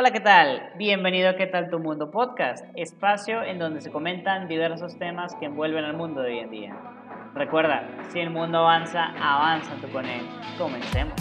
Hola, ¿qué tal? Bienvenido a ¿Qué tal tu mundo podcast? Espacio en donde se comentan diversos temas que envuelven al mundo de hoy en día. Recuerda, si el mundo avanza, avanza tú con él. Comencemos.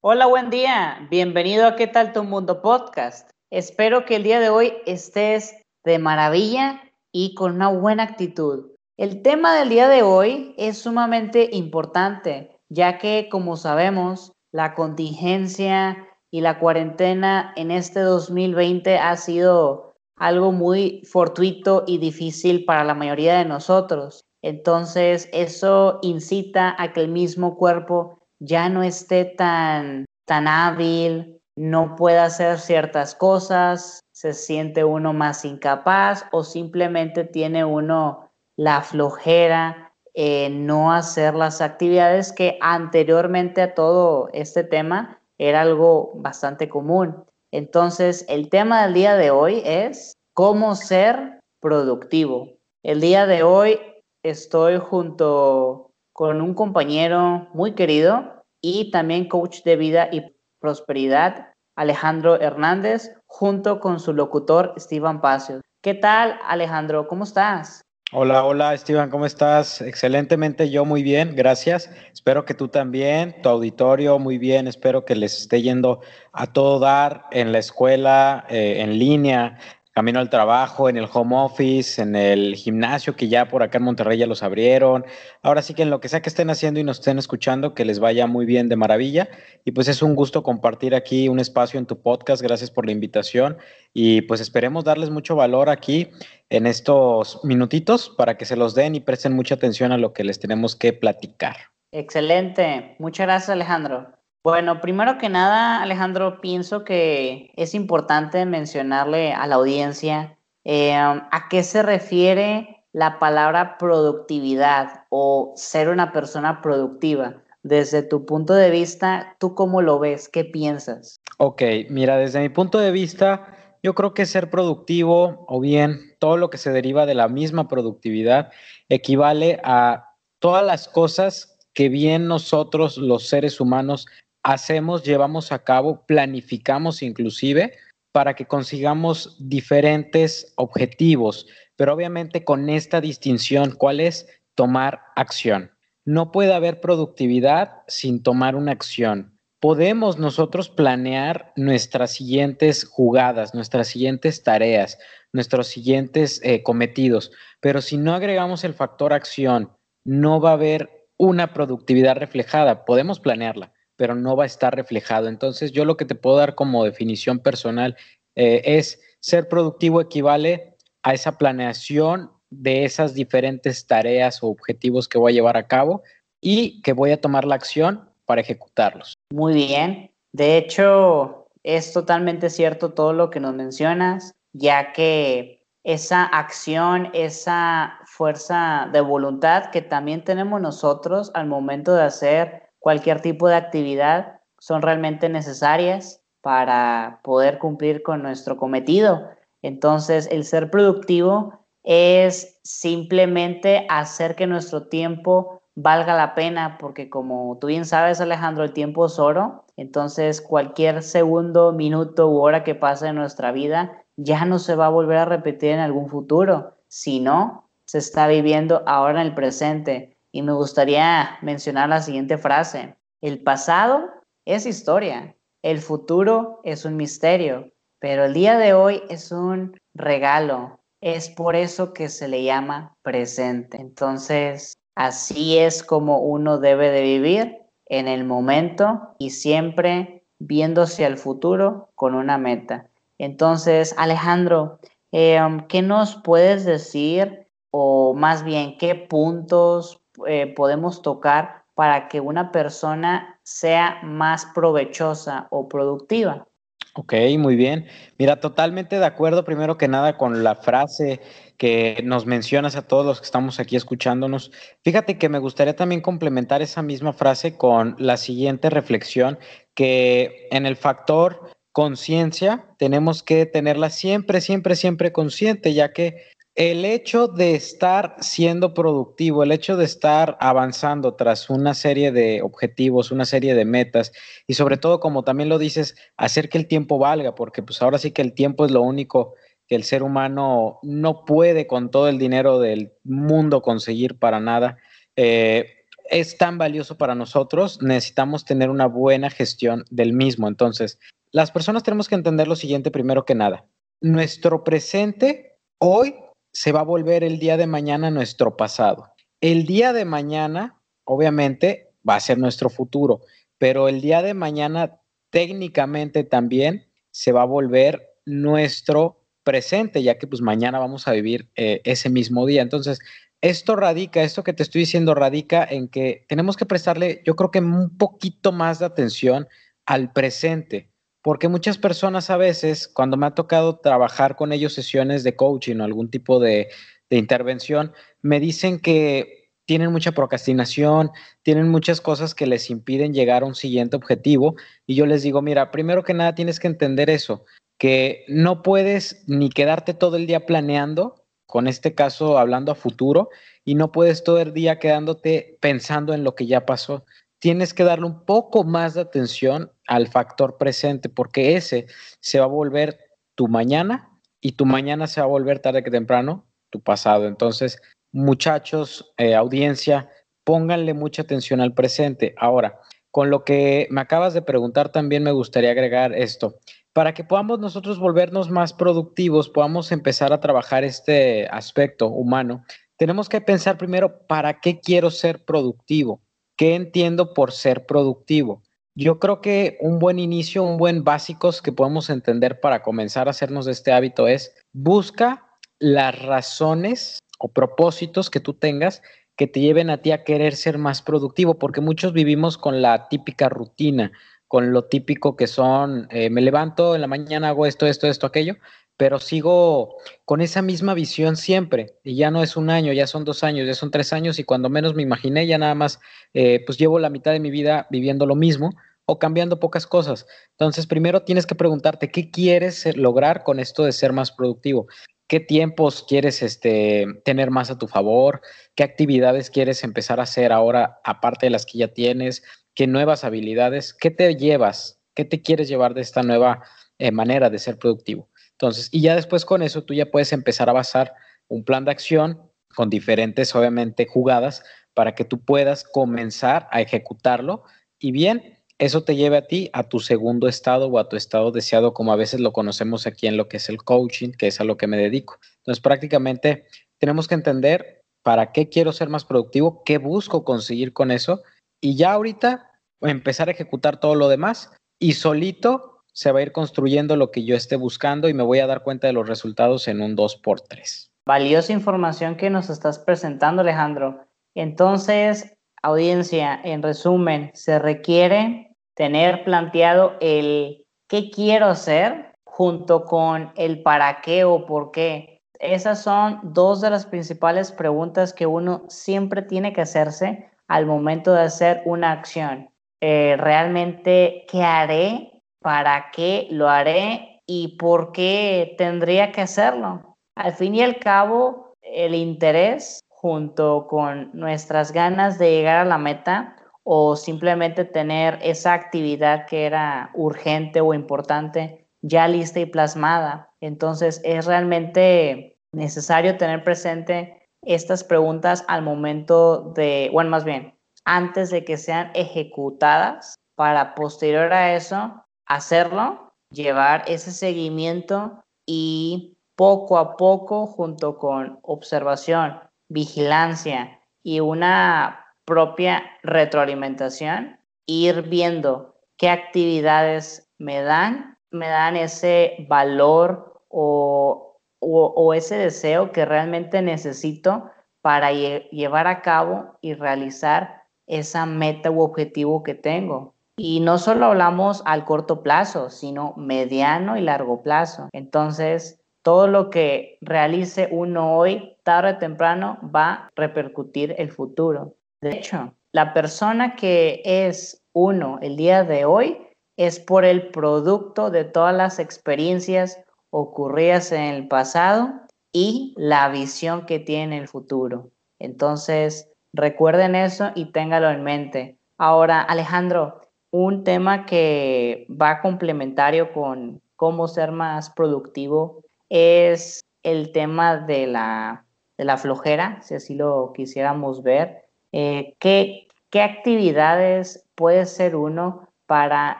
Hola, buen día. Bienvenido a ¿Qué tal tu mundo podcast? Espero que el día de hoy estés de maravilla y con una buena actitud. El tema del día de hoy es sumamente importante, ya que, como sabemos, la contingencia y la cuarentena en este 2020 ha sido algo muy fortuito y difícil para la mayoría de nosotros. Entonces, eso incita a que el mismo cuerpo ya no esté tan, tan hábil, no pueda hacer ciertas cosas, se siente uno más incapaz o simplemente tiene uno la flojera, eh, no hacer las actividades que anteriormente a todo este tema era algo bastante común. Entonces, el tema del día de hoy es cómo ser productivo. El día de hoy estoy junto con un compañero muy querido y también coach de vida y prosperidad, Alejandro Hernández, junto con su locutor, Esteban Pacios. ¿Qué tal, Alejandro? ¿Cómo estás? Hola, hola, Esteban, ¿cómo estás? Excelentemente, yo muy bien, gracias. Espero que tú también, tu auditorio muy bien, espero que les esté yendo a todo dar en la escuela, eh, en línea, camino al trabajo, en el home office, en el gimnasio, que ya por acá en Monterrey ya los abrieron. Ahora sí que en lo que sea que estén haciendo y nos estén escuchando, que les vaya muy bien de maravilla. Y pues es un gusto compartir aquí un espacio en tu podcast. Gracias por la invitación. Y pues esperemos darles mucho valor aquí en estos minutitos para que se los den y presten mucha atención a lo que les tenemos que platicar. Excelente. Muchas gracias, Alejandro. Bueno, primero que nada, Alejandro, pienso que es importante mencionarle a la audiencia eh, a qué se refiere la palabra productividad o ser una persona productiva. Desde tu punto de vista, ¿tú cómo lo ves? ¿Qué piensas? Ok, mira, desde mi punto de vista, yo creo que ser productivo o bien todo lo que se deriva de la misma productividad equivale a todas las cosas que bien nosotros los seres humanos hacemos, llevamos a cabo, planificamos inclusive para que consigamos diferentes objetivos, pero obviamente con esta distinción, ¿cuál es? Tomar acción. No puede haber productividad sin tomar una acción. Podemos nosotros planear nuestras siguientes jugadas, nuestras siguientes tareas, nuestros siguientes eh, cometidos, pero si no agregamos el factor acción, no va a haber una productividad reflejada. Podemos planearla, pero no va a estar reflejado. Entonces, yo lo que te puedo dar como definición personal eh, es ser productivo equivale a esa planeación de esas diferentes tareas o objetivos que voy a llevar a cabo y que voy a tomar la acción para ejecutarlos. Muy bien. De hecho, es totalmente cierto todo lo que nos mencionas, ya que esa acción, esa fuerza de voluntad que también tenemos nosotros al momento de hacer cualquier tipo de actividad son realmente necesarias para poder cumplir con nuestro cometido. Entonces, el ser productivo es simplemente hacer que nuestro tiempo valga la pena, porque como tú bien sabes, Alejandro, el tiempo es oro. Entonces, cualquier segundo, minuto u hora que pase en nuestra vida ya no se va a volver a repetir en algún futuro, sino se está viviendo ahora en el presente. Y me gustaría mencionar la siguiente frase. El pasado es historia, el futuro es un misterio, pero el día de hoy es un regalo. Es por eso que se le llama presente. Entonces, así es como uno debe de vivir en el momento y siempre viéndose al futuro con una meta. Entonces, Alejandro, eh, ¿qué nos puedes decir o más bien qué puntos eh, podemos tocar para que una persona sea más provechosa o productiva? Ok, muy bien. Mira, totalmente de acuerdo, primero que nada, con la frase que nos mencionas a todos los que estamos aquí escuchándonos. Fíjate que me gustaría también complementar esa misma frase con la siguiente reflexión, que en el factor conciencia tenemos que tenerla siempre, siempre, siempre consciente, ya que el hecho de estar siendo productivo, el hecho de estar avanzando tras una serie de objetivos, una serie de metas y sobre todo, como también lo dices, hacer que el tiempo valga, porque pues ahora sí que el tiempo es lo único que el ser humano no puede con todo el dinero del mundo conseguir para nada. Eh, es tan valioso para nosotros, necesitamos tener una buena gestión del mismo. Entonces, las personas tenemos que entender lo siguiente primero que nada. Nuestro presente hoy se va a volver el día de mañana nuestro pasado. El día de mañana, obviamente, va a ser nuestro futuro, pero el día de mañana técnicamente también se va a volver nuestro presente, ya que pues mañana vamos a vivir eh, ese mismo día. Entonces, esto radica, esto que te estoy diciendo radica en que tenemos que prestarle, yo creo que un poquito más de atención al presente porque muchas personas a veces, cuando me ha tocado trabajar con ellos sesiones de coaching o algún tipo de, intervención, me dicen que tienen mucha procrastinación, tienen muchas cosas que les impiden llegar a un siguiente objetivo. Y yo les digo, mira, primero que nada tienes que entender eso, que no puedes ni quedarte todo el día planeando, con este caso hablando a futuro, y no puedes todo el día quedándote pensando en lo que ya pasó tienes que darle un poco más de atención al factor presente, porque ese se va a volver tu mañana y tu mañana se va a volver tarde que temprano tu pasado. Entonces, muchachos, eh, audiencia, pónganle mucha atención al presente. Ahora, con lo que me acabas de preguntar, también me gustaría agregar esto. Para que podamos nosotros volvernos más productivos, podamos empezar a trabajar este aspecto humano, tenemos que pensar primero, ¿para qué quiero ser productivo? ¿Qué entiendo por ser productivo? Yo creo que un buen inicio, un buen básicos que podemos entender para comenzar a hacernos de este hábito es busca las razones o propósitos que tú tengas que te lleven a ti a querer ser más productivo, porque muchos vivimos con la típica rutina, con lo típico que son, eh, me levanto en la mañana, hago esto, esto, esto, aquello, pero sigo con esa misma visión siempre. Y ya no es un año, ya son dos años, ya son tres años y cuando menos me imaginé, ya nada más, eh, pues llevo la mitad de mi vida viviendo lo mismo o cambiando pocas cosas. Entonces, primero tienes que preguntarte, ¿qué quieres lograr con esto de ser más productivo? ¿Qué tiempos quieres este, tener más a tu favor? ¿Qué actividades quieres empezar a hacer ahora, aparte de las que ya tienes? ¿Qué nuevas habilidades? ¿Qué te llevas? ¿Qué te quieres llevar de esta nueva eh, manera de ser productivo? Entonces, y ya después con eso tú ya puedes empezar a basar un plan de acción con diferentes, obviamente, jugadas para que tú puedas comenzar a ejecutarlo y bien, eso te lleve a ti a tu segundo estado o a tu estado deseado, como a veces lo conocemos aquí en lo que es el coaching, que es a lo que me dedico. Entonces, prácticamente tenemos que entender para qué quiero ser más productivo, qué busco conseguir con eso y ya ahorita empezar a ejecutar todo lo demás y solito se va a ir construyendo lo que yo esté buscando y me voy a dar cuenta de los resultados en un 2x3. Valiosa información que nos estás presentando, Alejandro. Entonces, audiencia, en resumen, se requiere tener planteado el qué quiero hacer junto con el para qué o por qué. Esas son dos de las principales preguntas que uno siempre tiene que hacerse al momento de hacer una acción. Eh, realmente, ¿qué haré para qué lo haré y por qué tendría que hacerlo. Al fin y al cabo, el interés junto con nuestras ganas de llegar a la meta o simplemente tener esa actividad que era urgente o importante ya lista y plasmada. Entonces es realmente necesario tener presente estas preguntas al momento de, bueno, más bien, antes de que sean ejecutadas para posterior a eso hacerlo, llevar ese seguimiento y poco a poco, junto con observación, vigilancia y una propia retroalimentación, ir viendo qué actividades me dan, me dan ese valor o, o, ese deseo que realmente necesito para llevar a cabo y realizar esa meta u objetivo que tengo. Y no solo hablamos al corto plazo, sino mediano y largo plazo. Entonces, todo lo que realice uno hoy, tarde o temprano, va a repercutir el futuro. De hecho, la persona que es uno el día de hoy es por el producto de todas las experiencias ocurridas en el pasado y la visión que tiene el futuro. Entonces, recuerden eso y téngalo en mente. Ahora, Alejandro, un tema que va complementario con cómo ser más productivo es el tema de la, de la flojera, si así lo quisiéramos ver. Eh, ¿qué, ¿Qué actividades puede ser uno para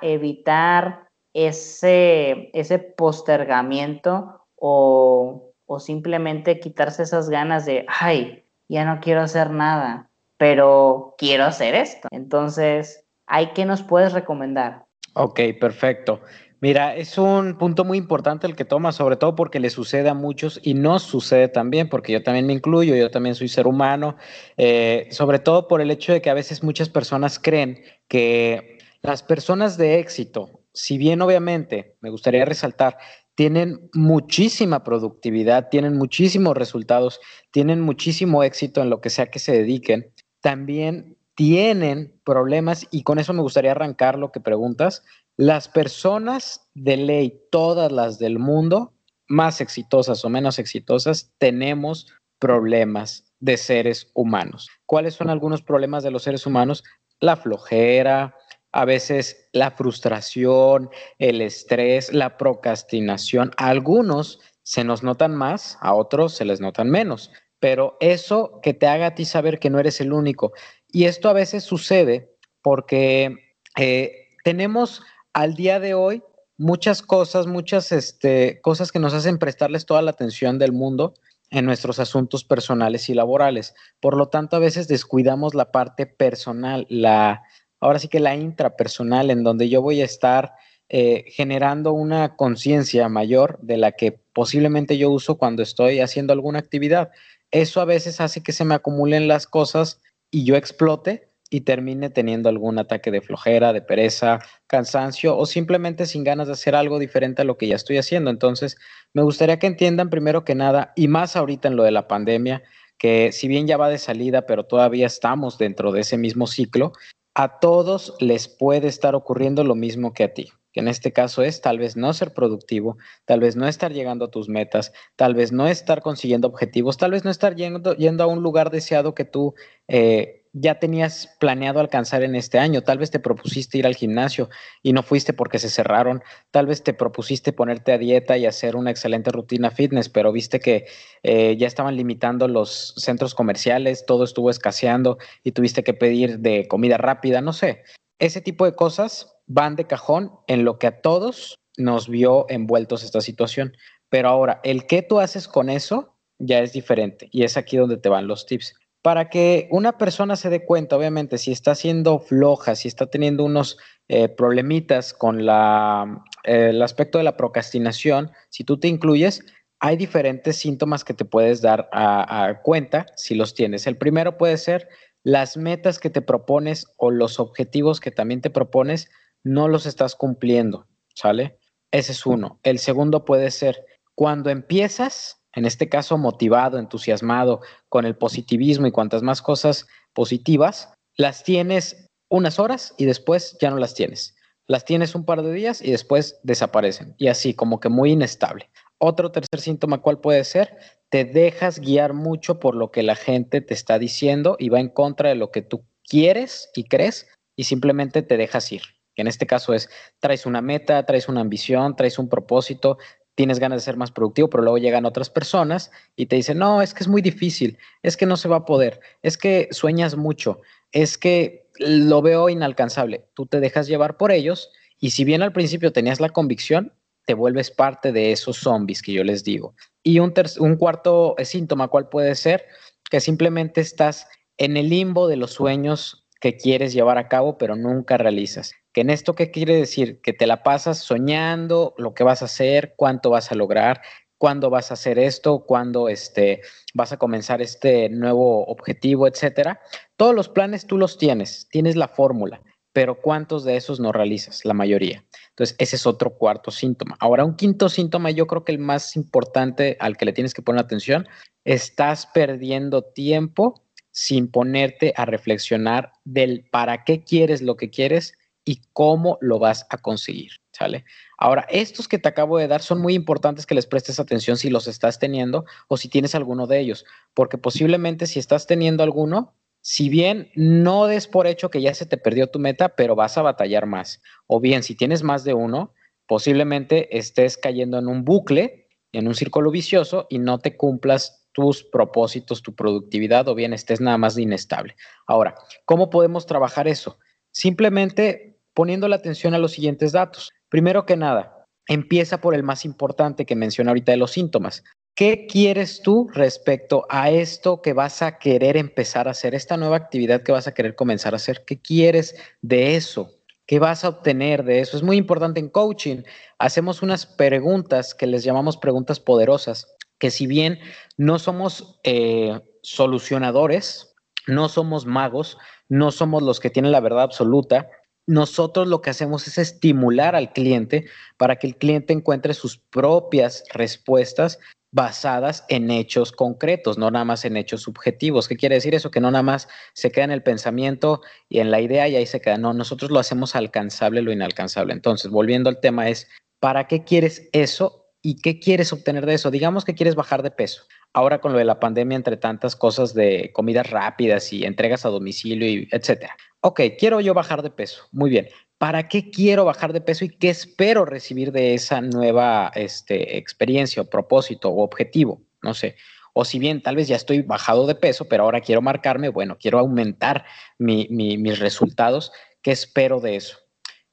evitar ese, ese postergamiento o, o simplemente quitarse esas ganas de, ay, ya no quiero hacer nada, pero quiero hacer esto? Entonces, ¿hay qué nos puedes recomendar? Ok, perfecto. Mira, es un punto muy importante el que toma, sobre todo porque le sucede a muchos y no sucede también, porque yo también me incluyo, yo también soy ser humano, eh, sobre todo por el hecho de que a veces muchas personas creen que las personas de éxito, si bien obviamente me gustaría resaltar, tienen muchísima productividad, tienen muchísimos resultados, tienen muchísimo éxito en lo que sea que se dediquen, también tienen problemas y con eso me gustaría arrancar lo que preguntas, las personas de ley, todas las del mundo, más exitosas o menos exitosas, tenemos problemas de seres humanos. ¿Cuáles son algunos problemas de los seres humanos? La flojera, a veces la frustración, el estrés, la procrastinación. Algunos se nos notan más, a otros se les notan menos, pero eso que te haga a ti saber que no eres el único. Y esto a veces sucede porque eh, tenemos al día de hoy muchas cosas, muchas este, cosas que nos hacen prestarles toda la atención del mundo en nuestros asuntos personales y laborales. Por lo tanto, a veces descuidamos la parte personal, la, ahora sí que la intrapersonal, en donde yo voy a estar eh, generando una conciencia mayor de la que posiblemente yo uso cuando estoy haciendo alguna actividad. Eso a veces hace que se me acumulen las cosas y yo explote y termine teniendo algún ataque de flojera, de pereza, cansancio o simplemente sin ganas de hacer algo diferente a lo que ya estoy haciendo. Entonces, me gustaría que entiendan primero que nada, y más ahorita en lo de la pandemia, que si bien ya va de salida, pero todavía estamos dentro de ese mismo ciclo, a todos les puede estar ocurriendo lo mismo que a ti que en este caso es tal vez no ser productivo, tal vez no estar llegando a tus metas, tal vez no estar consiguiendo objetivos, tal vez no estar yendo, yendo a un lugar deseado que tú eh, ya tenías planeado alcanzar en este año. Tal vez te propusiste ir al gimnasio y no fuiste porque se cerraron. Tal vez te propusiste ponerte a dieta y hacer una excelente rutina fitness, pero viste que eh, ya estaban limitando los centros comerciales, todo estuvo escaseando y tuviste que pedir de comida rápida, no sé. Ese tipo de cosas van de cajón en lo que a todos nos vio envueltos esta situación. Pero ahora, el qué tú haces con eso ya es diferente y es aquí donde te van los tips para que una persona se dé cuenta, obviamente, si está siendo floja, si está teniendo unos eh, problemitas con la, eh, el aspecto de la procrastinación, si tú te incluyes, hay diferentes síntomas que te puedes dar a, cuenta si los tienes. El primero puede ser las metas que te propones o los objetivos que también te propones, no los estás cumpliendo, ¿sale? Ese es uno. El segundo puede ser cuando empiezas en este caso motivado, entusiasmado con el positivismo y cuantas más cosas positivas, las tienes unas horas y después ya no las tienes. Las tienes un par de días y después desaparecen. Y así, como que muy inestable. Otro tercer síntoma, ¿cuál puede ser? Te dejas guiar mucho por lo que la gente te está diciendo y va en contra de lo que tú quieres y crees y simplemente te dejas ir. Que en este caso es, traes una meta, traes una ambición, traes un propósito, tienes ganas de ser más productivo, pero luego llegan otras personas y te dicen, no, es que es muy difícil, es que no se va a poder, es que sueñas mucho, es que lo veo inalcanzable. Tú te dejas llevar por ellos y si bien al principio tenías la convicción, te vuelves parte de esos zombies que yo les digo. Y un, un cuarto síntoma, ¿cuál puede ser? Que simplemente estás en el limbo de los sueños que quieres llevar a cabo, pero nunca realizas. ¿Que en esto qué quiere decir? Que te la pasas soñando lo que vas a hacer, cuánto vas a lograr, cuándo vas a hacer esto, cuándo este, vas a comenzar este nuevo objetivo, etcétera. Todos los planes tú los tienes, tienes la fórmula, pero ¿cuántos de esos no realizas? La mayoría. Entonces, ese es otro cuarto síntoma. Ahora, un quinto síntoma, yo creo que el más importante al que le tienes que poner atención, estás perdiendo tiempo sin ponerte a reflexionar del para qué quieres lo que quieres y cómo lo vas a conseguir. ¿sale? Ahora, estos que te acabo de dar son muy importantes que les prestes atención si los estás teniendo o si tienes alguno de ellos, porque posiblemente si estás teniendo alguno, si bien no des por hecho que ya se te perdió tu meta, pero vas a batallar más. O bien, si tienes más de uno, posiblemente estés cayendo en un bucle, en un círculo vicioso y no te cumplas tus propósitos, tu productividad o bien estés nada más inestable. Ahora, ¿cómo podemos trabajar eso? Simplemente poniendo la atención a los siguientes datos. Primero que nada, empieza por el más importante que mencioné ahorita de los síntomas. ¿Qué quieres tú respecto a esto que vas a querer empezar a hacer, esta nueva actividad que vas a querer comenzar a hacer? ¿Qué quieres de eso? ¿Qué vas a obtener de eso? Es muy importante en coaching. Hacemos unas preguntas que les llamamos preguntas poderosas, que si bien no somos eh, solucionadores, no somos magos, no somos los que tienen la verdad absoluta, nosotros lo que hacemos es estimular al cliente para que el cliente encuentre sus propias respuestas basadas en hechos concretos, no nada más en hechos subjetivos. ¿Qué quiere decir eso? Que no nada más se queda en el pensamiento y en la idea y ahí se queda. No, nosotros lo hacemos alcanzable lo inalcanzable. Entonces, volviendo al tema es, ¿para qué quieres eso y qué quieres obtener de eso? Digamos que quieres bajar de peso. Ahora con lo de la pandemia, entre tantas cosas de comidas rápidas y entregas a domicilio y etcétera. Ok, quiero yo bajar de peso. Muy bien. ¿Para qué quiero bajar de peso y qué espero recibir de esa nueva este, experiencia o propósito o objetivo? No sé. O si bien tal vez ya estoy bajado de peso, pero ahora quiero marcarme, bueno, quiero aumentar mis resultados, ¿qué espero de eso?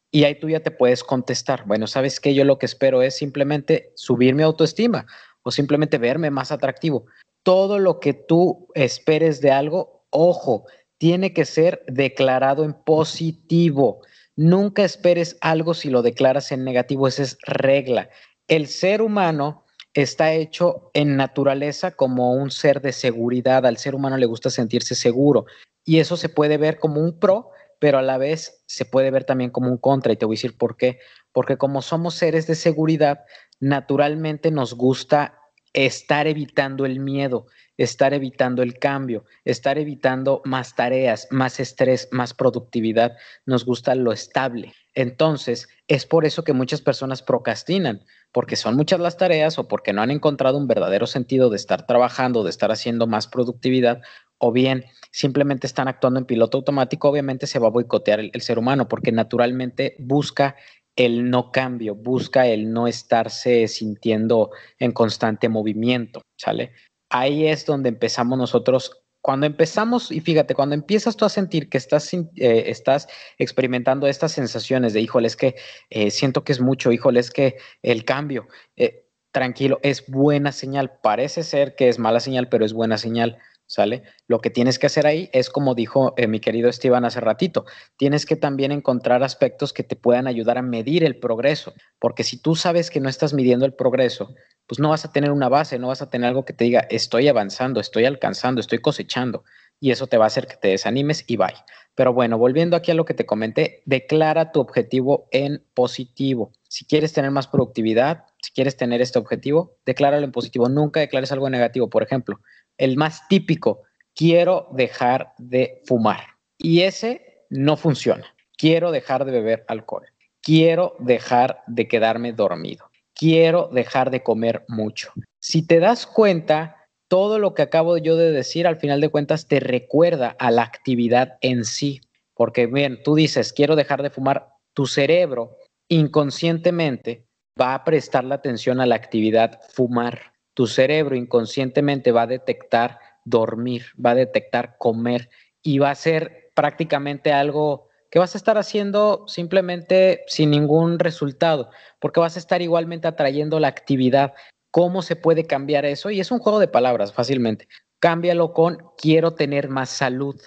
Y ahí tú ya te puedes contestar, bueno, ¿sabes qué? Yo lo que espero es simplemente subir mi autoestima o simplemente verme más atractivo. Todo lo que tú esperes de algo, ojo, tiene que ser declarado en positivo. Nunca esperes algo si lo declaras en negativo, esa es regla. El ser humano está hecho en naturaleza como un ser de seguridad. Al ser humano le gusta sentirse seguro y eso se puede ver como un pro, pero a la vez se puede ver también como un contra. Y te voy a decir por qué. Porque como somos seres de seguridad, naturalmente nos gusta estar evitando el miedo, estar evitando el cambio, estar evitando más tareas, más estrés, más productividad. Nos gusta lo estable. Entonces, es por eso que muchas personas procrastinan, porque son muchas las tareas o porque no han encontrado un verdadero sentido de estar trabajando, de estar haciendo más productividad, o bien simplemente están actuando en piloto automático, obviamente se va a boicotear el, ser humano porque naturalmente busca el no cambio, busca el no estarse sintiendo en constante movimiento, ¿sale? Ahí es donde empezamos nosotros. Cuando empezamos, y fíjate, cuando empiezas tú a sentir que estás, eh, estás experimentando estas sensaciones de, híjole, es que eh, siento que es mucho, híjole, es que el cambio, eh, tranquilo, es buena señal. Parece ser que es mala señal, pero es buena señal ¿sale? Lo que tienes que hacer ahí es como dijo eh, mi querido Esteban hace ratito, tienes que también encontrar aspectos que te puedan ayudar a medir el progreso, porque si tú sabes que no estás midiendo el progreso, pues no vas a tener una base, no vas a tener algo que te diga, estoy avanzando, estoy alcanzando, estoy cosechando, y eso te va a hacer que te desanimes y vaya. Pero bueno, volviendo aquí a lo que te comenté, declara tu objetivo en positivo. Si quieres tener más productividad, si quieres tener este objetivo, decláralo en positivo. Nunca declares algo negativo. Por ejemplo, el más típico, quiero dejar de fumar. Y ese no funciona. Quiero dejar de beber alcohol. Quiero dejar de quedarme dormido. Quiero dejar de comer mucho. Si te das cuenta, todo lo que acabo yo de decir, al final de cuentas, te recuerda a la actividad en sí. Porque bien, tú dices, quiero dejar de fumar, tu cerebro inconscientemente va a prestar la atención a la actividad fumar tu cerebro inconscientemente va a detectar dormir, va a detectar comer y va a ser prácticamente algo que vas a estar haciendo simplemente sin ningún resultado, porque vas a estar igualmente atrayendo la actividad. ¿Cómo se puede cambiar eso? Y es un juego de palabras fácilmente. Cámbialo con quiero tener más salud.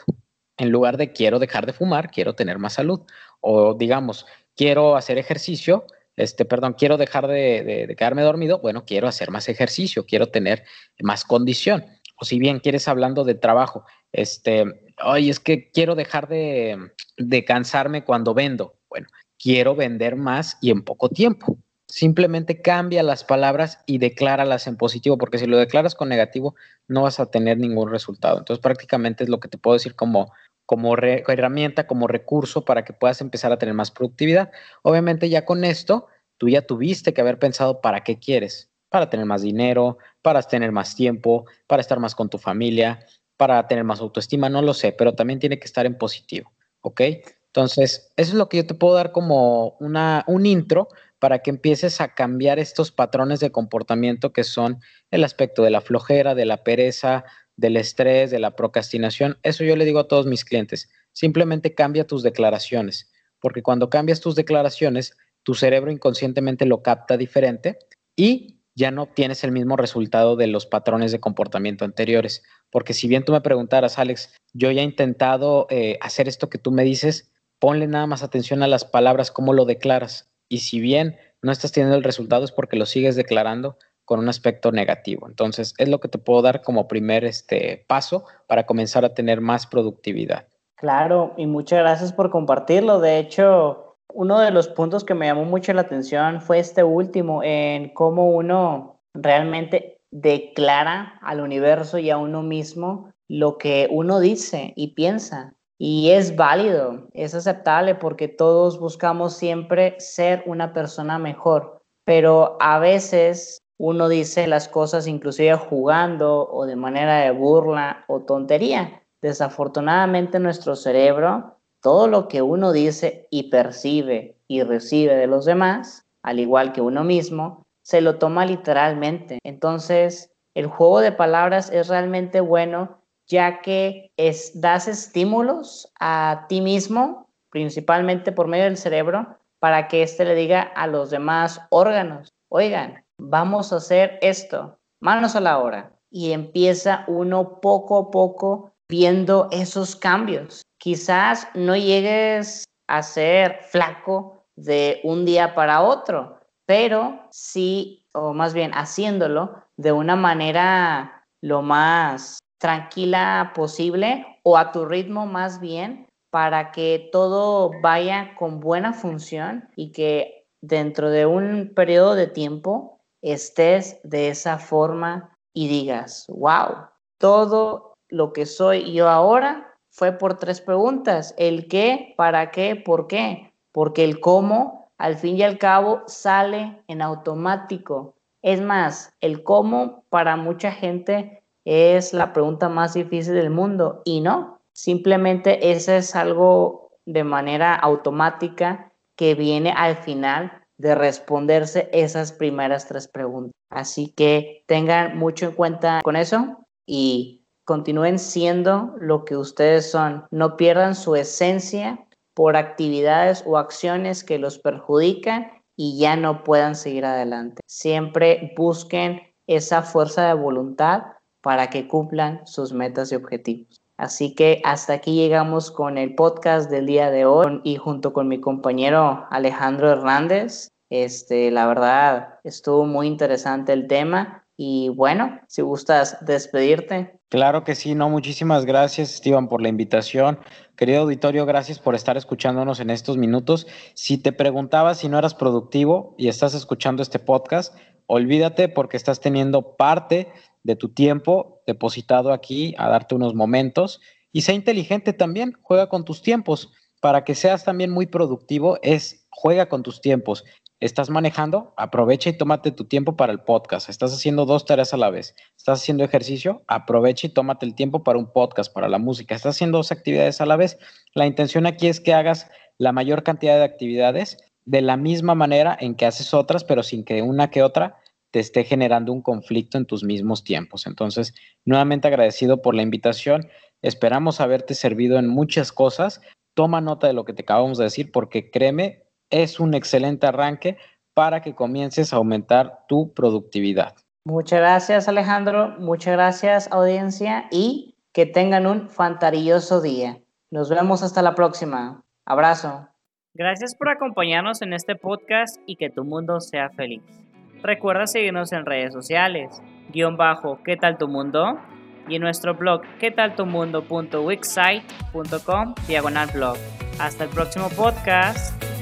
En lugar de quiero dejar de fumar, quiero tener más salud. O digamos, quiero hacer ejercicio, este, perdón, quiero dejar de, quedarme dormido, bueno, quiero hacer más ejercicio, quiero tener más condición. O si bien quieres hablando de trabajo, este, oye, es que quiero dejar de, de cansarme cuando vendo. Bueno, quiero vender más y en poco tiempo. Simplemente cambia las palabras y decláralas en positivo, porque si lo declaras con negativo, no vas a tener ningún resultado. Entonces, prácticamente es lo que te puedo decir como como herramienta, como recurso para que puedas empezar a tener más productividad. Obviamente ya con esto, tú ya tuviste que haber pensado para qué quieres, para tener más dinero, para tener más tiempo, para estar más con tu familia, para tener más autoestima, no lo sé, pero también tiene que estar en positivo, ¿ok? Entonces, eso es lo que yo te puedo dar como una, un intro para que empieces a cambiar estos patrones de comportamiento que son el aspecto de la flojera, de la pereza, del estrés, de la procrastinación. Eso yo le digo a todos mis clientes. Simplemente cambia tus declaraciones, porque cuando cambias tus declaraciones, tu cerebro inconscientemente lo capta diferente y ya no obtienes el mismo resultado de los patrones de comportamiento anteriores. Porque si bien tú me preguntaras, Alex, yo ya he intentado eh, hacer esto que tú me dices, ponle nada más atención a las palabras, cómo lo declaras. Y si bien no estás teniendo el resultado es porque lo sigues declarando, con un aspecto negativo. Entonces, es lo que te puedo dar como primer este, paso para comenzar a tener más productividad. Claro, y muchas gracias por compartirlo. De hecho, uno de los puntos que me llamó mucho la atención fue este último, en cómo uno realmente declara al universo y a uno mismo lo que uno dice y piensa. Y es válido, es aceptable porque todos buscamos siempre ser una persona mejor, pero a veces uno dice las cosas inclusive jugando o de manera de burla o tontería. Desafortunadamente nuestro cerebro, todo lo que uno dice y percibe y recibe de los demás, al igual que uno mismo, se lo toma literalmente. Entonces, el juego de palabras es realmente bueno ya que es, das estímulos a ti mismo, principalmente por medio del cerebro, para que éste le diga a los demás órganos, oigan, vamos a hacer esto, manos a la obra. Y empieza uno poco a poco viendo esos cambios. Quizás no llegues a ser flaco de un día para otro, pero sí, o más bien haciéndolo de una manera lo más tranquila posible o a tu ritmo más bien para que todo vaya con buena función y que dentro de un periodo de tiempo estés de esa forma y digas, wow, todo lo que soy yo ahora fue por tres preguntas. El qué, para qué, por qué. Porque el cómo, al fin y al cabo, sale en automático. Es más, el cómo para mucha gente es la pregunta más difícil del mundo y no, simplemente ese es algo de manera automática que viene al final de responderse esas primeras tres preguntas. Así que tengan mucho en cuenta con eso y continúen siendo lo que ustedes son. No pierdan su esencia por actividades o acciones que los perjudican y ya no puedan seguir adelante. Siempre busquen esa fuerza de voluntad para que cumplan sus metas y objetivos. Así que hasta aquí llegamos con el podcast del día de hoy y junto con mi compañero Alejandro Hernández. Este, la verdad, estuvo muy interesante el tema y bueno, si gustas despedirte. Claro que sí, no, muchísimas gracias, Esteban, por la invitación. Querido auditorio, gracias por estar escuchándonos en estos minutos. Si te preguntabas si no eras productivo y estás escuchando este podcast, olvídate porque estás teniendo parte de tu tiempo depositado aquí a darte unos momentos y sea inteligente también, juega con tus tiempos. Para que seas también muy productivo, es juega con tus tiempos. Estás manejando, aprovecha y tómate tu tiempo para el podcast. Estás haciendo dos tareas a la vez. Estás haciendo ejercicio, aprovecha y tómate el tiempo para un podcast, para la música. Estás haciendo dos actividades a la vez. La intención aquí es que hagas la mayor cantidad de actividades de la misma manera en que haces otras, pero sin que una que otra te esté generando un conflicto en tus mismos tiempos. Entonces, nuevamente agradecido por la invitación. Esperamos haberte servido en muchas cosas. Toma nota de lo que te acabamos de decir porque créeme, es un excelente arranque para que comiences a aumentar tu productividad. Muchas gracias Alejandro, muchas gracias audiencia y que tengan un fantarilloso día. Nos vemos hasta la próxima. Abrazo. Gracias por acompañarnos en este podcast y que tu mundo sea feliz. Recuerda seguirnos en redes sociales, guion bajo, ¿qué tal tu mundo? Y en nuestro blog, ¿qué tal tu mundo.wixsite.com, diagonal blog. Hasta el próximo podcast.